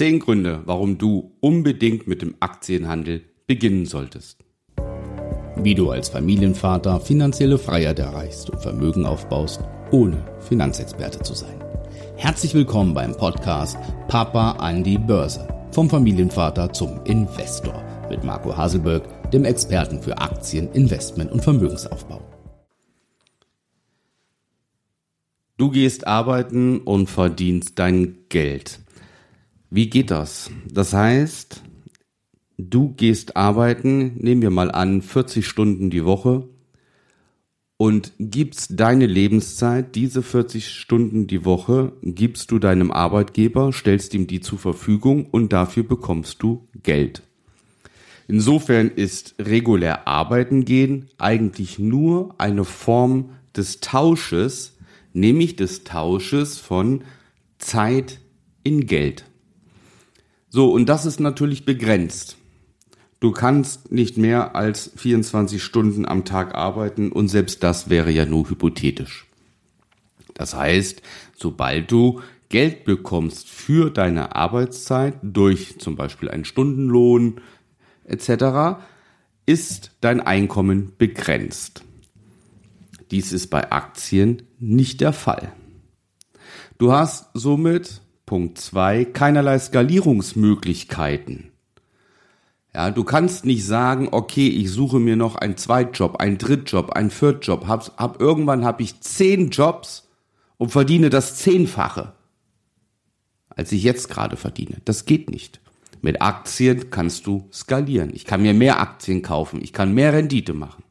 Zehn Gründe, warum du unbedingt mit dem Aktienhandel beginnen solltest. Wie du als Familienvater finanzielle Freiheit erreichst und Vermögen aufbaust, ohne Finanzexperte zu sein. Herzlich willkommen beim Podcast Papa an die Börse. Vom Familienvater zum Investor mit Marco Haselberg, dem Experten für Aktien, Investment und Vermögensaufbau. Du gehst arbeiten und verdienst dein Geld. Wie geht das? Das heißt, du gehst arbeiten, nehmen wir mal an, 40 Stunden die Woche und gibst deine Lebenszeit, diese 40 Stunden die Woche, gibst du deinem Arbeitgeber, stellst ihm die zur Verfügung und dafür bekommst du Geld. Insofern ist regulär arbeiten gehen eigentlich nur eine Form des Tausches, nämlich des Tausches von Zeit in Geld. So, und das ist natürlich begrenzt. Du kannst nicht mehr als 24 Stunden am Tag arbeiten und selbst das wäre ja nur hypothetisch. Das heißt, sobald du Geld bekommst für deine Arbeitszeit durch zum Beispiel einen Stundenlohn etc., ist dein Einkommen begrenzt. Dies ist bei Aktien nicht der Fall. Du hast somit Punkt zwei keinerlei Skalierungsmöglichkeiten. Ja, du kannst nicht sagen, okay, ich suche mir noch einen Zweitjob, einen Drittjob, einen Viertjob, hab, hab irgendwann habe ich zehn Jobs und verdiene das Zehnfache, als ich jetzt gerade verdiene. Das geht nicht. Mit Aktien kannst du skalieren. Ich kann mir mehr Aktien kaufen, ich kann mehr Rendite machen.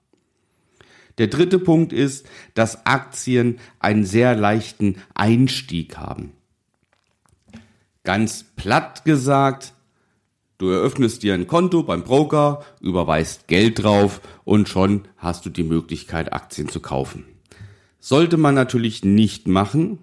Der dritte Punkt ist, dass Aktien einen sehr leichten Einstieg haben. Ganz platt gesagt, du eröffnest dir ein Konto beim Broker, überweist Geld drauf und schon hast du die Möglichkeit, Aktien zu kaufen. Sollte man natürlich nicht machen.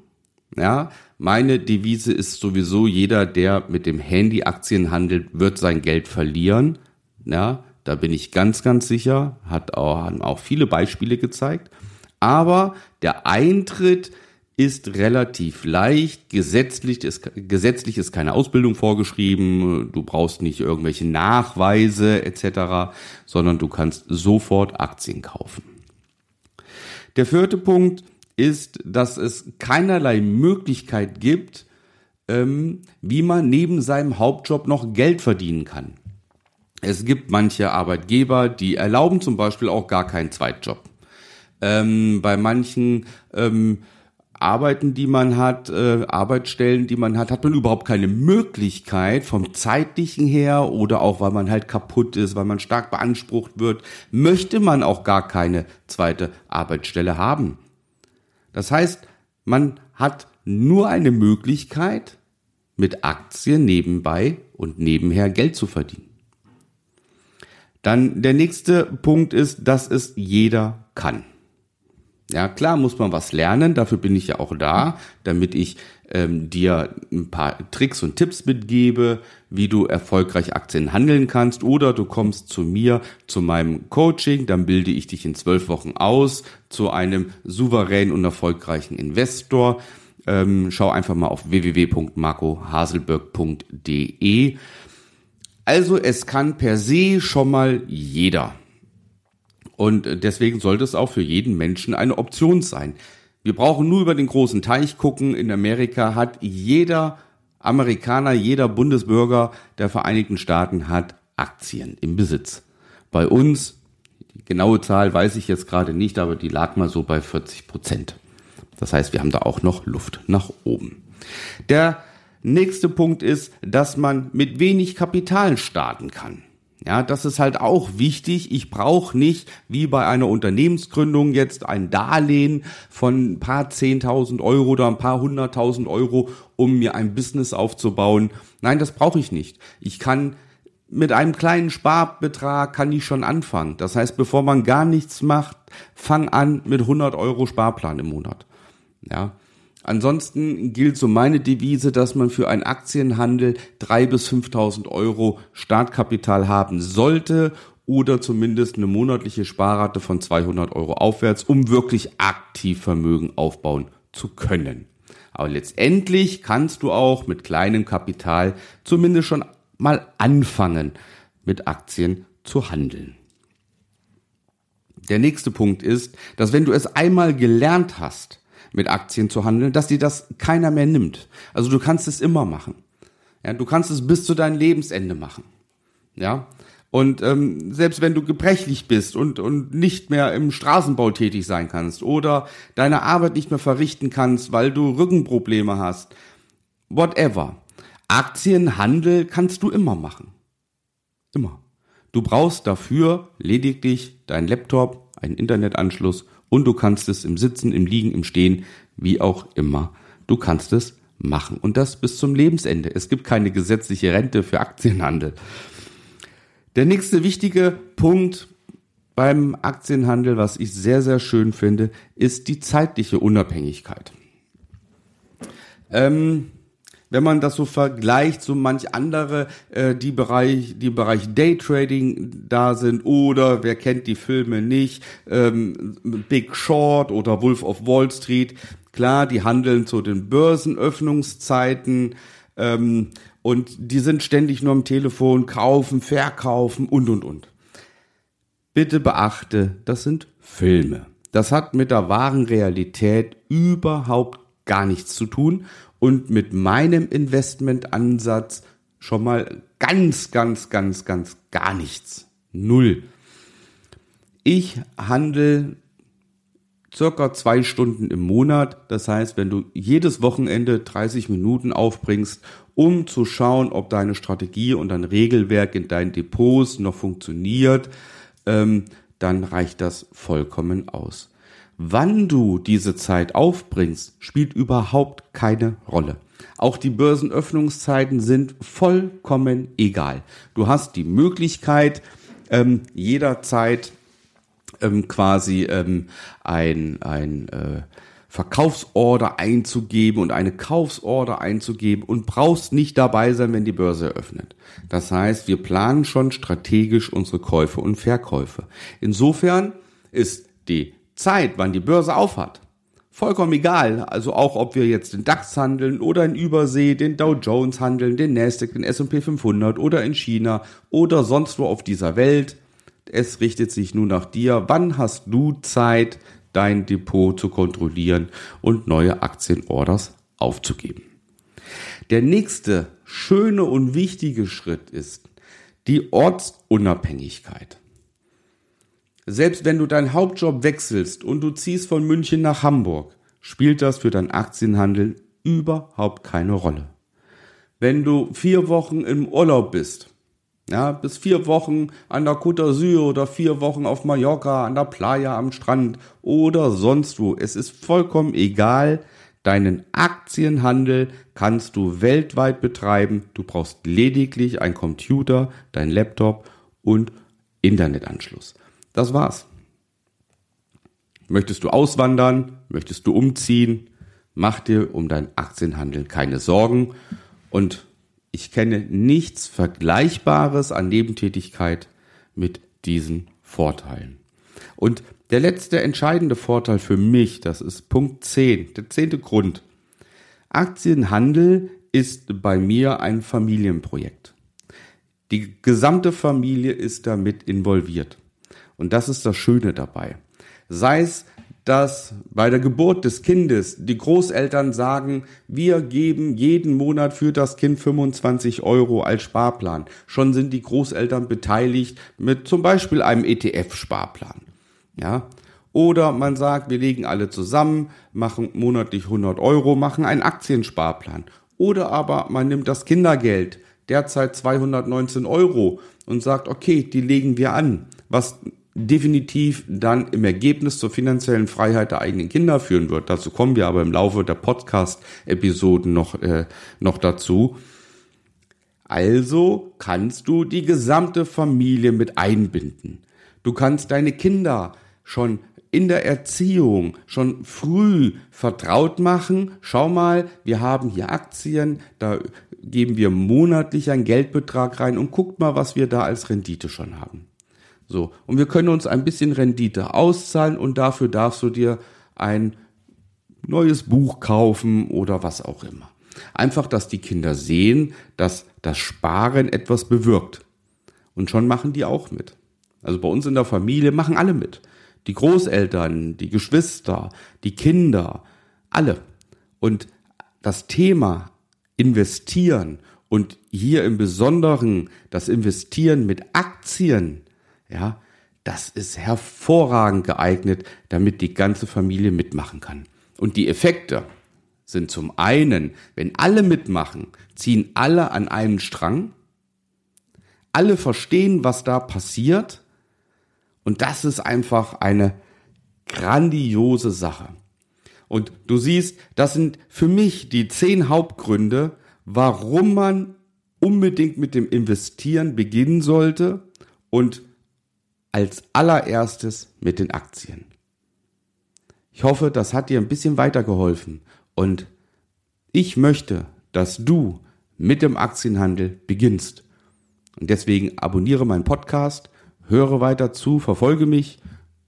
Ja, meine Devise ist sowieso, jeder, der mit dem Handy Aktien handelt, wird sein Geld verlieren. Ja, da bin ich ganz, ganz sicher. Hat auch, haben auch viele Beispiele gezeigt. Aber der Eintritt ist relativ leicht. Gesetzlich ist, gesetzlich ist keine Ausbildung vorgeschrieben. Du brauchst nicht irgendwelche Nachweise etc., sondern du kannst sofort Aktien kaufen. Der vierte Punkt ist, dass es keinerlei Möglichkeit gibt, ähm, wie man neben seinem Hauptjob noch Geld verdienen kann. Es gibt manche Arbeitgeber, die erlauben zum Beispiel auch gar keinen Zweitjob. Ähm, bei manchen ähm, Arbeiten, die man hat, äh, Arbeitsstellen, die man hat, hat man überhaupt keine Möglichkeit vom zeitlichen her oder auch weil man halt kaputt ist, weil man stark beansprucht wird, möchte man auch gar keine zweite Arbeitsstelle haben. Das heißt, man hat nur eine Möglichkeit, mit Aktien nebenbei und nebenher Geld zu verdienen. Dann der nächste Punkt ist, dass es jeder kann. Ja, klar muss man was lernen, dafür bin ich ja auch da, damit ich ähm, dir ein paar Tricks und Tipps mitgebe, wie du erfolgreich Aktien handeln kannst. Oder du kommst zu mir, zu meinem Coaching, dann bilde ich dich in zwölf Wochen aus zu einem souveränen und erfolgreichen Investor. Ähm, schau einfach mal auf www.marcohaselberg.de. Also es kann per se schon mal jeder. Und deswegen sollte es auch für jeden Menschen eine Option sein. Wir brauchen nur über den großen Teich gucken. In Amerika hat jeder Amerikaner, jeder Bundesbürger der Vereinigten Staaten hat Aktien im Besitz. Bei uns, die genaue Zahl weiß ich jetzt gerade nicht, aber die lag mal so bei 40 Prozent. Das heißt, wir haben da auch noch Luft nach oben. Der nächste Punkt ist, dass man mit wenig Kapital starten kann. Ja, das ist halt auch wichtig. Ich brauche nicht wie bei einer Unternehmensgründung jetzt ein Darlehen von ein paar zehntausend Euro oder ein paar hunderttausend Euro, um mir ein Business aufzubauen. Nein, das brauche ich nicht. Ich kann mit einem kleinen Sparbetrag kann ich schon anfangen. Das heißt, bevor man gar nichts macht, fang an mit 100 Euro Sparplan im Monat. Ja, Ansonsten gilt so meine Devise, dass man für einen Aktienhandel drei bis 5.000 Euro Startkapital haben sollte oder zumindest eine monatliche Sparrate von 200 Euro aufwärts, um wirklich aktiv Vermögen aufbauen zu können. Aber letztendlich kannst du auch mit kleinem Kapital zumindest schon mal anfangen, mit Aktien zu handeln. Der nächste Punkt ist, dass wenn du es einmal gelernt hast, mit Aktien zu handeln, dass dir das keiner mehr nimmt. Also du kannst es immer machen. Ja, du kannst es bis zu deinem Lebensende machen. Ja. Und ähm, selbst wenn du gebrechlich bist und, und nicht mehr im Straßenbau tätig sein kannst oder deine Arbeit nicht mehr verrichten kannst, weil du Rückenprobleme hast, whatever. Aktienhandel kannst du immer machen. Immer. Du brauchst dafür lediglich deinen Laptop, einen Internetanschluss und du kannst es im Sitzen, im Liegen, im Stehen, wie auch immer. Du kannst es machen und das bis zum Lebensende. Es gibt keine gesetzliche Rente für Aktienhandel. Der nächste wichtige Punkt beim Aktienhandel, was ich sehr, sehr schön finde, ist die zeitliche Unabhängigkeit. Ähm, wenn man das so vergleicht, so manch andere, äh, die Bereich, die Bereich Daytrading da sind oder wer kennt die Filme nicht, ähm, Big Short oder Wolf of Wall Street, klar, die handeln zu den Börsenöffnungszeiten ähm, und die sind ständig nur am Telefon, kaufen, verkaufen und und und. Bitte beachte, das sind Filme. Das hat mit der wahren Realität überhaupt gar nichts zu tun und mit meinem Investmentansatz schon mal ganz, ganz, ganz, ganz gar nichts. Null. Ich handle circa zwei Stunden im Monat. Das heißt, wenn du jedes Wochenende 30 Minuten aufbringst, um zu schauen, ob deine Strategie und dein Regelwerk in deinen Depots noch funktioniert, ähm, dann reicht das vollkommen aus. Wann du diese Zeit aufbringst, spielt überhaupt keine Rolle. Auch die Börsenöffnungszeiten sind vollkommen egal. Du hast die Möglichkeit, ähm, jederzeit ähm, quasi ähm, ein, ein äh, Verkaufsorder einzugeben und eine Kaufsorder einzugeben und brauchst nicht dabei sein, wenn die Börse eröffnet. Das heißt, wir planen schon strategisch unsere Käufe und Verkäufe. Insofern ist die Zeit, wann die Börse aufhat, vollkommen egal. Also auch, ob wir jetzt den DAX handeln oder in Übersee den Dow Jones handeln, den Nasdaq, den S&P 500 oder in China oder sonst wo auf dieser Welt. Es richtet sich nur nach dir. Wann hast du Zeit, dein Depot zu kontrollieren und neue Aktienorders aufzugeben? Der nächste schöne und wichtige Schritt ist die Ortsunabhängigkeit. Selbst wenn du deinen Hauptjob wechselst und du ziehst von München nach Hamburg, spielt das für deinen Aktienhandel überhaupt keine Rolle. Wenn du vier Wochen im Urlaub bist, ja, bis vier Wochen an der Côte d'Azur oder vier Wochen auf Mallorca, an der Playa am Strand oder sonst wo. Es ist vollkommen egal. Deinen Aktienhandel kannst du weltweit betreiben. Du brauchst lediglich ein Computer, dein Laptop und Internetanschluss. Das war's. Möchtest du auswandern? Möchtest du umziehen? Mach dir um dein Aktienhandel keine Sorgen. Und ich kenne nichts Vergleichbares an Nebentätigkeit mit diesen Vorteilen. Und der letzte entscheidende Vorteil für mich, das ist Punkt 10, der zehnte Grund. Aktienhandel ist bei mir ein Familienprojekt. Die gesamte Familie ist damit involviert. Und das ist das Schöne dabei. Sei es, dass bei der Geburt des Kindes die Großeltern sagen, wir geben jeden Monat für das Kind 25 Euro als Sparplan. Schon sind die Großeltern beteiligt mit zum Beispiel einem ETF-Sparplan. Ja. Oder man sagt, wir legen alle zusammen, machen monatlich 100 Euro, machen einen Aktiensparplan. Oder aber man nimmt das Kindergeld, derzeit 219 Euro, und sagt, okay, die legen wir an, was definitiv dann im Ergebnis zur finanziellen Freiheit der eigenen Kinder führen wird. Dazu kommen wir aber im Laufe der Podcast-Episoden noch, äh, noch dazu. Also kannst du die gesamte Familie mit einbinden. Du kannst deine Kinder schon in der Erziehung schon früh vertraut machen. Schau mal, wir haben hier Aktien, da geben wir monatlich einen Geldbetrag rein und guckt mal, was wir da als Rendite schon haben. So. Und wir können uns ein bisschen Rendite auszahlen und dafür darfst du dir ein neues Buch kaufen oder was auch immer. Einfach, dass die Kinder sehen, dass das Sparen etwas bewirkt. Und schon machen die auch mit. Also bei uns in der Familie machen alle mit. Die Großeltern, die Geschwister, die Kinder, alle. Und das Thema investieren und hier im Besonderen das Investieren mit Aktien, ja, das ist hervorragend geeignet, damit die ganze Familie mitmachen kann. Und die Effekte sind zum einen, wenn alle mitmachen, ziehen alle an einen Strang, alle verstehen, was da passiert, und das ist einfach eine grandiose Sache. Und du siehst, das sind für mich die zehn Hauptgründe, warum man unbedingt mit dem Investieren beginnen sollte und als allererstes mit den Aktien. Ich hoffe, das hat dir ein bisschen weitergeholfen und ich möchte, dass du mit dem Aktienhandel beginnst. Und deswegen abonniere meinen Podcast, höre weiter zu, verfolge mich,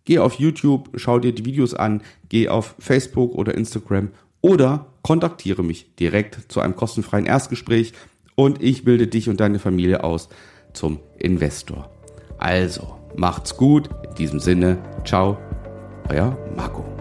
geh auf YouTube, schau dir die Videos an, geh auf Facebook oder Instagram oder kontaktiere mich direkt zu einem kostenfreien Erstgespräch und ich bilde dich und deine Familie aus zum Investor. Also, macht's gut. In diesem Sinne, ciao, euer Marco.